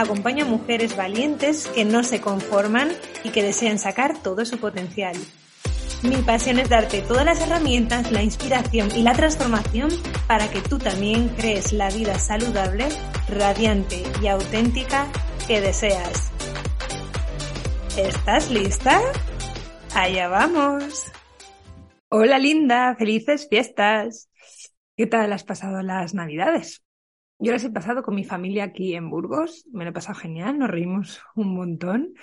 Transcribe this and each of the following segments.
acompaña a mujeres valientes que no se conforman y que desean sacar todo su potencial. Mi pasión es darte todas las herramientas, la inspiración y la transformación para que tú también crees la vida saludable, radiante y auténtica que deseas. ¿Estás lista? Allá vamos. Hola linda, felices fiestas. ¿Qué tal has pasado las navidades? Yo las he pasado con mi familia aquí en Burgos, me lo he pasado genial, nos reímos un montón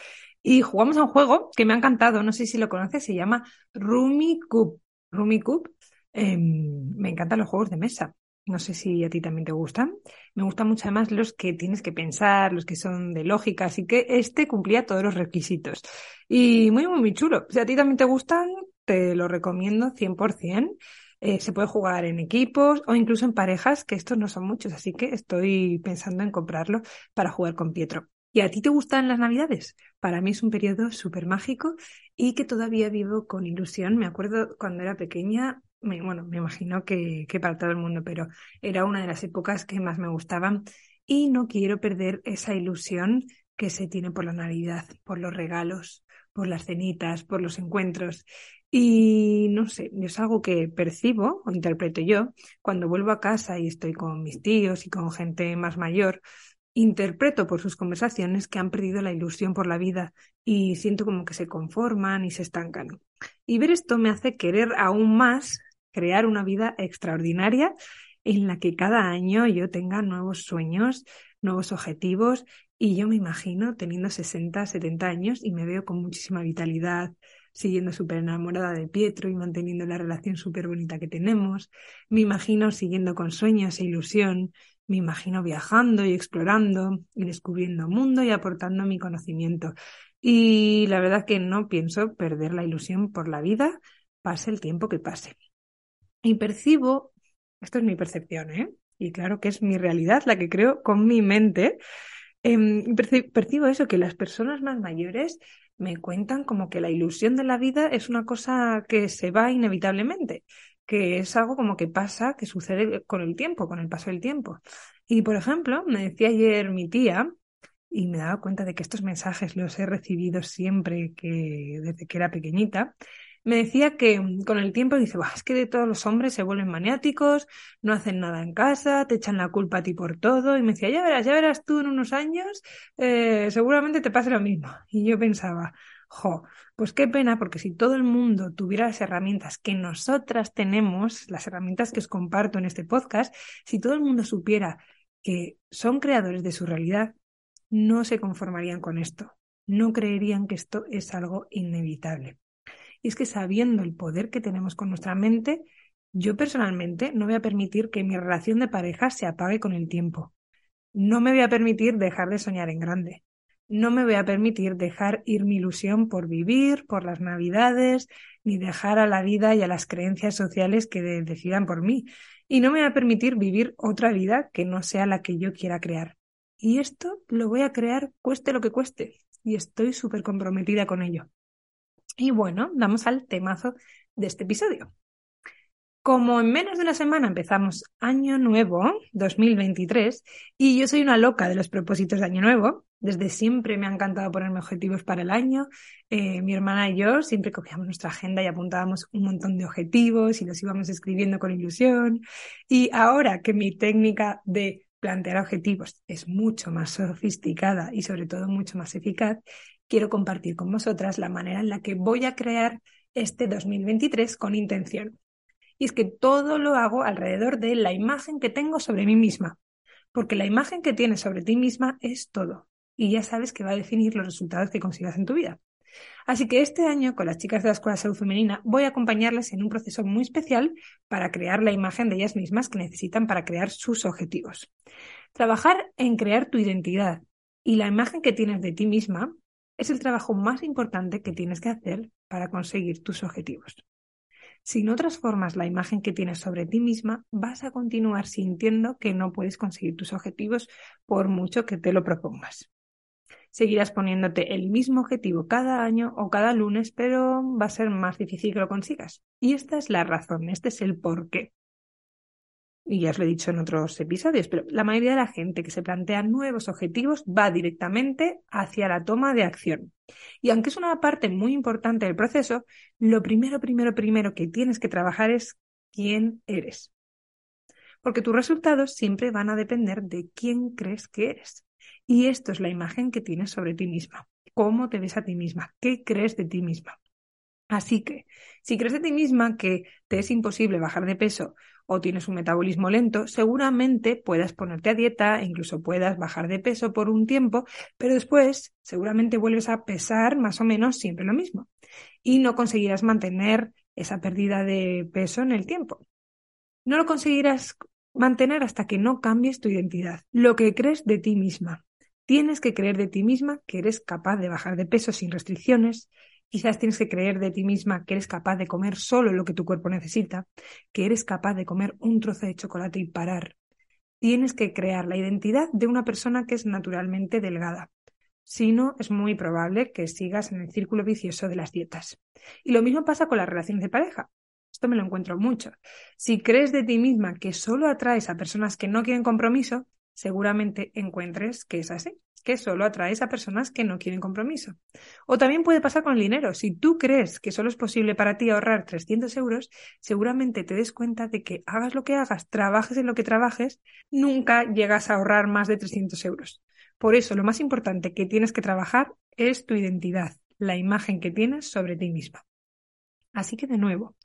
y jugamos a un juego que me ha encantado, no sé si lo conoces, se llama Rumi Cup. Rumi Cup, em, me encantan los juegos de mesa. No sé si a ti también te gustan. Me gustan mucho además los que tienes que pensar, los que son de lógica, así que este cumplía todos los requisitos. Y muy, muy, muy chulo. Si a ti también te gustan, te lo recomiendo 100%. Eh, se puede jugar en equipos o incluso en parejas, que estos no son muchos, así que estoy pensando en comprarlo para jugar con Pietro. ¿Y a ti te gustan las Navidades? Para mí es un periodo súper mágico y que todavía vivo con ilusión. Me acuerdo cuando era pequeña, bueno, me imagino que, que para todo el mundo, pero era una de las épocas que más me gustaban y no quiero perder esa ilusión que se tiene por la Navidad, por los regalos, por las cenitas, por los encuentros. Y no sé, es algo que percibo o interpreto yo cuando vuelvo a casa y estoy con mis tíos y con gente más mayor. Interpreto por sus conversaciones que han perdido la ilusión por la vida y siento como que se conforman y se estancan. Y ver esto me hace querer aún más crear una vida extraordinaria en la que cada año yo tenga nuevos sueños, nuevos objetivos y yo me imagino teniendo 60, 70 años y me veo con muchísima vitalidad, siguiendo súper enamorada de Pietro y manteniendo la relación súper bonita que tenemos. Me imagino siguiendo con sueños e ilusión. Me imagino viajando y explorando y descubriendo mundo y aportando mi conocimiento. Y la verdad que no pienso perder la ilusión por la vida, pase el tiempo que pase. Y percibo, esto es mi percepción, ¿eh? Y claro que es mi realidad, la que creo con mi mente. Em, percibo eso, que las personas más mayores me cuentan como que la ilusión de la vida es una cosa que se va inevitablemente, que es algo como que pasa, que sucede con el tiempo, con el paso del tiempo. Y por ejemplo, me decía ayer mi tía, y me daba cuenta de que estos mensajes los he recibido siempre que desde que era pequeñita, me decía que con el tiempo dice, es que de todos los hombres se vuelven maniáticos, no hacen nada en casa, te echan la culpa a ti por todo. Y me decía, ya verás, ya verás tú en unos años, eh, seguramente te pase lo mismo. Y yo pensaba, jo, pues qué pena, porque si todo el mundo tuviera las herramientas que nosotras tenemos, las herramientas que os comparto en este podcast, si todo el mundo supiera que son creadores de su realidad, no se conformarían con esto, no creerían que esto es algo inevitable. Y es que sabiendo el poder que tenemos con nuestra mente, yo personalmente no voy a permitir que mi relación de pareja se apague con el tiempo. No me voy a permitir dejar de soñar en grande. No me voy a permitir dejar ir mi ilusión por vivir, por las navidades, ni dejar a la vida y a las creencias sociales que decidan por mí. Y no me voy a permitir vivir otra vida que no sea la que yo quiera crear. Y esto lo voy a crear cueste lo que cueste. Y estoy súper comprometida con ello. Y bueno, vamos al temazo de este episodio. Como en menos de una semana empezamos Año Nuevo 2023 y yo soy una loca de los propósitos de Año Nuevo, desde siempre me ha encantado ponerme objetivos para el año. Eh, mi hermana y yo siempre cogíamos nuestra agenda y apuntábamos un montón de objetivos y los íbamos escribiendo con ilusión. Y ahora que mi técnica de plantear objetivos es mucho más sofisticada y sobre todo mucho más eficaz, quiero compartir con vosotras la manera en la que voy a crear este 2023 con intención. Y es que todo lo hago alrededor de la imagen que tengo sobre mí misma, porque la imagen que tienes sobre ti misma es todo, y ya sabes que va a definir los resultados que consigas en tu vida. Así que este año, con las chicas de la Escuela de Salud Femenina, voy a acompañarles en un proceso muy especial para crear la imagen de ellas mismas que necesitan para crear sus objetivos. Trabajar en crear tu identidad y la imagen que tienes de ti misma es el trabajo más importante que tienes que hacer para conseguir tus objetivos. Si no transformas la imagen que tienes sobre ti misma, vas a continuar sintiendo que no puedes conseguir tus objetivos por mucho que te lo propongas. Seguirás poniéndote el mismo objetivo cada año o cada lunes, pero va a ser más difícil que lo consigas. Y esta es la razón, este es el porqué y ya os lo he dicho en otros episodios, pero la mayoría de la gente que se plantea nuevos objetivos va directamente hacia la toma de acción. Y aunque es una parte muy importante del proceso, lo primero, primero, primero que tienes que trabajar es quién eres. Porque tus resultados siempre van a depender de quién crees que eres. Y esto es la imagen que tienes sobre ti misma. ¿Cómo te ves a ti misma? ¿Qué crees de ti misma? Así que, si crees de ti misma que te es imposible bajar de peso o tienes un metabolismo lento, seguramente puedas ponerte a dieta incluso puedas bajar de peso por un tiempo, pero después seguramente vuelves a pesar más o menos siempre lo mismo y no conseguirás mantener esa pérdida de peso en el tiempo. No lo conseguirás mantener hasta que no cambies tu identidad, lo que crees de ti misma. Tienes que creer de ti misma que eres capaz de bajar de peso sin restricciones, Quizás tienes que creer de ti misma que eres capaz de comer solo lo que tu cuerpo necesita, que eres capaz de comer un trozo de chocolate y parar. Tienes que crear la identidad de una persona que es naturalmente delgada. Si no, es muy probable que sigas en el círculo vicioso de las dietas. Y lo mismo pasa con las relaciones de pareja. Esto me lo encuentro mucho. Si crees de ti misma que solo atraes a personas que no quieren compromiso, seguramente encuentres que es así que solo atraes a personas que no quieren compromiso. O también puede pasar con el dinero. Si tú crees que solo es posible para ti ahorrar 300 euros, seguramente te des cuenta de que hagas lo que hagas, trabajes en lo que trabajes, nunca llegas a ahorrar más de 300 euros. Por eso, lo más importante que tienes que trabajar es tu identidad, la imagen que tienes sobre ti misma. Así que, de nuevo,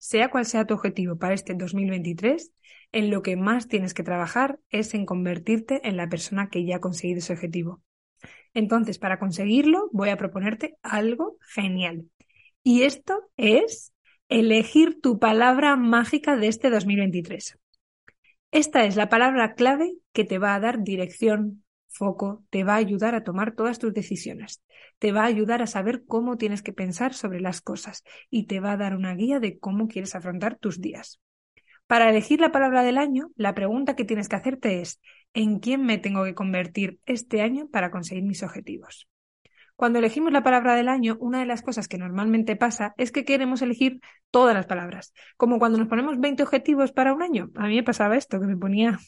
sea cual sea tu objetivo para este 2023, en lo que más tienes que trabajar es en convertirte en la persona que ya ha conseguido ese objetivo. Entonces, para conseguirlo, voy a proponerte algo genial. Y esto es elegir tu palabra mágica de este 2023. Esta es la palabra clave que te va a dar dirección, foco, te va a ayudar a tomar todas tus decisiones, te va a ayudar a saber cómo tienes que pensar sobre las cosas y te va a dar una guía de cómo quieres afrontar tus días. Para elegir la palabra del año, la pregunta que tienes que hacerte es ¿en quién me tengo que convertir este año para conseguir mis objetivos? Cuando elegimos la palabra del año, una de las cosas que normalmente pasa es que queremos elegir todas las palabras. Como cuando nos ponemos 20 objetivos para un año. A mí me pasaba esto, que me ponía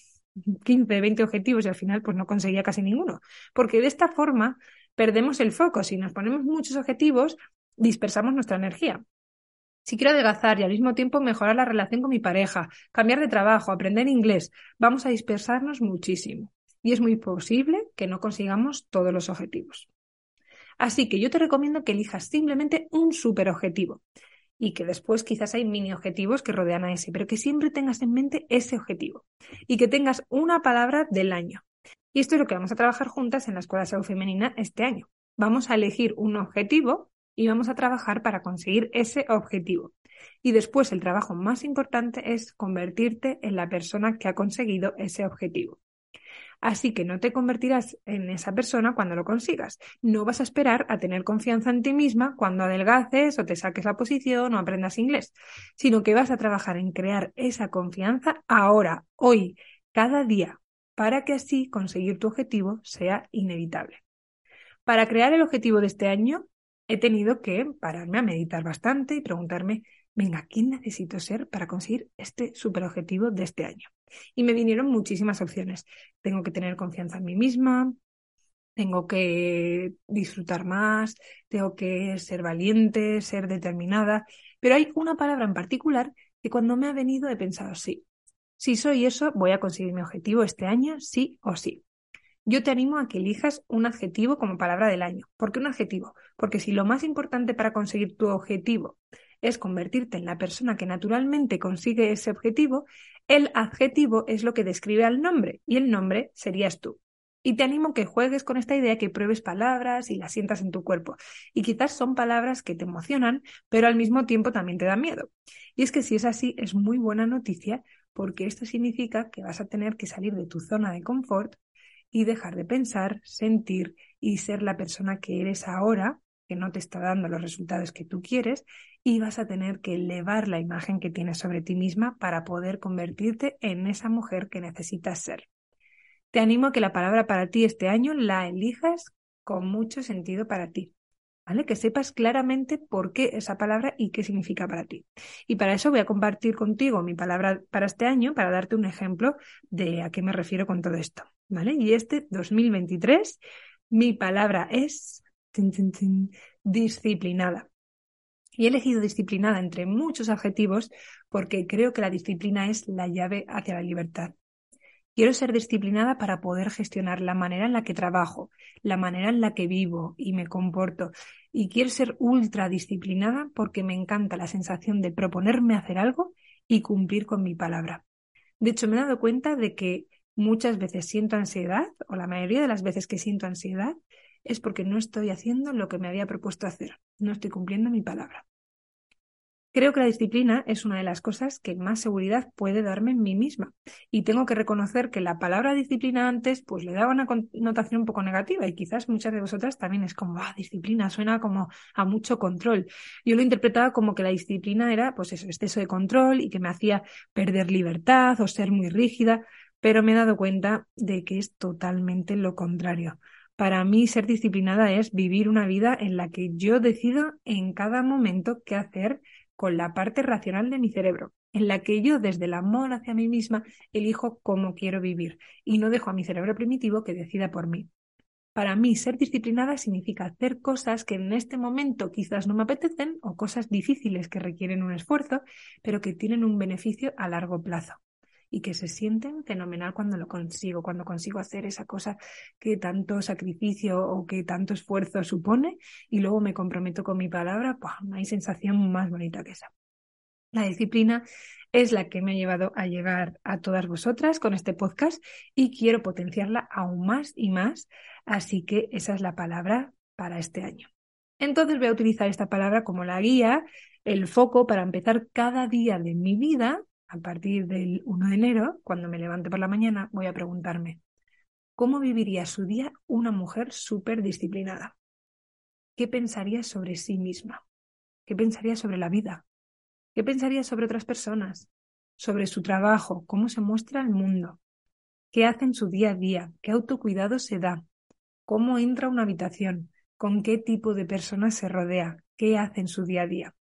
15, 20 objetivos y al final pues no conseguía casi ninguno. Porque de esta forma perdemos el foco. Si nos ponemos muchos objetivos, dispersamos nuestra energía. Si quiero adelgazar y al mismo tiempo mejorar la relación con mi pareja, cambiar de trabajo, aprender inglés, vamos a dispersarnos muchísimo. Y es muy posible que no consigamos todos los objetivos. Así que yo te recomiendo que elijas simplemente un super objetivo y que después quizás hay mini objetivos que rodean a ese, pero que siempre tengas en mente ese objetivo y que tengas una palabra del año. Y esto es lo que vamos a trabajar juntas en la Escuela de Salud Femenina este año. Vamos a elegir un objetivo y vamos a trabajar para conseguir ese objetivo. Y después el trabajo más importante es convertirte en la persona que ha conseguido ese objetivo. Así que no te convertirás en esa persona cuando lo consigas. No vas a esperar a tener confianza en ti misma cuando adelgaces o te saques la posición o aprendas inglés, sino que vas a trabajar en crear esa confianza ahora, hoy, cada día, para que así conseguir tu objetivo sea inevitable. Para crear el objetivo de este año, he tenido que pararme a meditar bastante y preguntarme, venga, ¿quién necesito ser para conseguir este superobjetivo de este año? Y me vinieron muchísimas opciones. Tengo que tener confianza en mí misma, tengo que disfrutar más, tengo que ser valiente, ser determinada, pero hay una palabra en particular que cuando me ha venido he pensado, sí, si soy eso, voy a conseguir mi objetivo este año, sí o sí. Yo te animo a que elijas un adjetivo como palabra del año. ¿Por qué un adjetivo? Porque si lo más importante para conseguir tu objetivo es convertirte en la persona que naturalmente consigue ese objetivo, el adjetivo es lo que describe al nombre y el nombre serías tú. Y te animo que juegues con esta idea, que pruebes palabras y las sientas en tu cuerpo. Y quizás son palabras que te emocionan, pero al mismo tiempo también te dan miedo. Y es que si es así, es muy buena noticia porque esto significa que vas a tener que salir de tu zona de confort y dejar de pensar, sentir y ser la persona que eres ahora, que no te está dando los resultados que tú quieres, y vas a tener que elevar la imagen que tienes sobre ti misma para poder convertirte en esa mujer que necesitas ser. Te animo a que la palabra para ti este año la elijas con mucho sentido para ti. ¿Vale? Que sepas claramente por qué esa palabra y qué significa para ti. Y para eso voy a compartir contigo mi palabra para este año para darte un ejemplo de a qué me refiero con todo esto. ¿Vale? Y este 2023, mi palabra es disciplinada. Y he elegido disciplinada entre muchos adjetivos porque creo que la disciplina es la llave hacia la libertad. Quiero ser disciplinada para poder gestionar la manera en la que trabajo, la manera en la que vivo y me comporto. Y quiero ser ultra disciplinada porque me encanta la sensación de proponerme hacer algo y cumplir con mi palabra. De hecho, me he dado cuenta de que muchas veces siento ansiedad, o la mayoría de las veces que siento ansiedad, es porque no estoy haciendo lo que me había propuesto hacer, no estoy cumpliendo mi palabra. Creo que la disciplina es una de las cosas que más seguridad puede darme en mí misma. Y tengo que reconocer que la palabra disciplina antes, pues le daba una connotación un poco negativa y quizás muchas de vosotras también es como, ah, disciplina, suena como a mucho control. Yo lo interpretaba como que la disciplina era, pues eso, exceso de control y que me hacía perder libertad o ser muy rígida, pero me he dado cuenta de que es totalmente lo contrario. Para mí ser disciplinada es vivir una vida en la que yo decido en cada momento qué hacer con la parte racional de mi cerebro, en la que yo desde el amor hacia mí misma elijo cómo quiero vivir y no dejo a mi cerebro primitivo que decida por mí. Para mí, ser disciplinada significa hacer cosas que en este momento quizás no me apetecen o cosas difíciles que requieren un esfuerzo, pero que tienen un beneficio a largo plazo y que se sienten fenomenal cuando lo consigo, cuando consigo hacer esa cosa que tanto sacrificio o que tanto esfuerzo supone y luego me comprometo con mi palabra, pues no hay sensación más bonita que esa. La disciplina es la que me ha llevado a llegar a todas vosotras con este podcast y quiero potenciarla aún más y más, así que esa es la palabra para este año. Entonces voy a utilizar esta palabra como la guía, el foco para empezar cada día de mi vida a partir del 1 de enero, cuando me levante por la mañana, voy a preguntarme, ¿cómo viviría su día una mujer súper disciplinada? ¿Qué pensaría sobre sí misma? ¿Qué pensaría sobre la vida? ¿Qué pensaría sobre otras personas? Sobre su trabajo, cómo se muestra el mundo, qué hace en su día a día, qué autocuidado se da, cómo entra una habitación, con qué tipo de personas se rodea, qué hace en su día a día.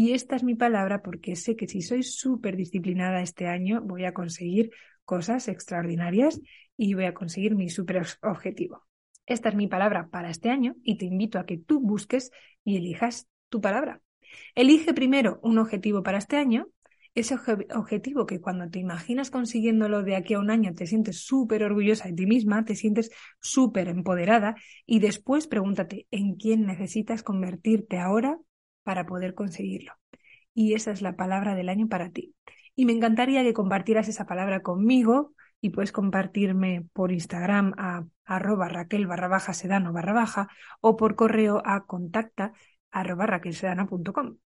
Y esta es mi palabra porque sé que si soy súper disciplinada este año voy a conseguir cosas extraordinarias y voy a conseguir mi súper objetivo. Esta es mi palabra para este año y te invito a que tú busques y elijas tu palabra. Elige primero un objetivo para este año, ese objetivo que cuando te imaginas consiguiéndolo de aquí a un año te sientes súper orgullosa de ti misma, te sientes súper empoderada y después pregúntate en quién necesitas convertirte ahora para poder conseguirlo. Y esa es la palabra del año para ti. Y me encantaría que compartieras esa palabra conmigo y puedes compartirme por Instagram a arroba raquel barra baja sedano barra baja o por correo a contacta arroba raquelsedano.com.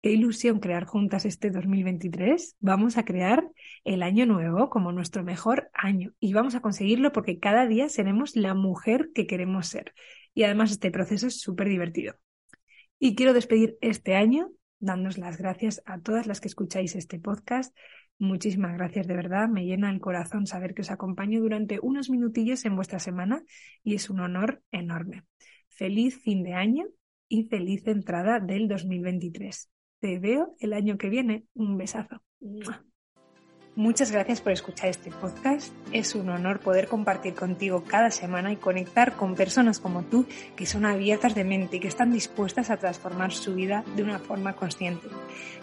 Qué ilusión crear juntas este 2023. Vamos a crear el año nuevo como nuestro mejor año y vamos a conseguirlo porque cada día seremos la mujer que queremos ser. Y además este proceso es súper divertido. Y quiero despedir este año dándos las gracias a todas las que escucháis este podcast. Muchísimas gracias de verdad. Me llena el corazón saber que os acompaño durante unos minutillos en vuestra semana y es un honor enorme. Feliz fin de año y feliz entrada del 2023. Te veo el año que viene. Un besazo. Muchas gracias por escuchar este podcast. Es un honor poder compartir contigo cada semana y conectar con personas como tú que son abiertas de mente y que están dispuestas a transformar su vida de una forma consciente.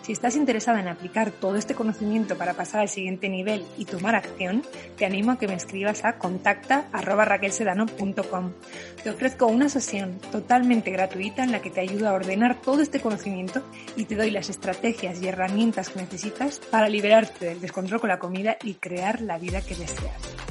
Si estás interesada en aplicar todo este conocimiento para pasar al siguiente nivel y tomar acción, te animo a que me escribas a contacta.raquelsedano.com. Te ofrezco una sesión totalmente gratuita en la que te ayudo a ordenar todo este conocimiento y te doy las estrategias y herramientas que necesitas para liberarte del descontrol con la comida y crear la vida que deseas.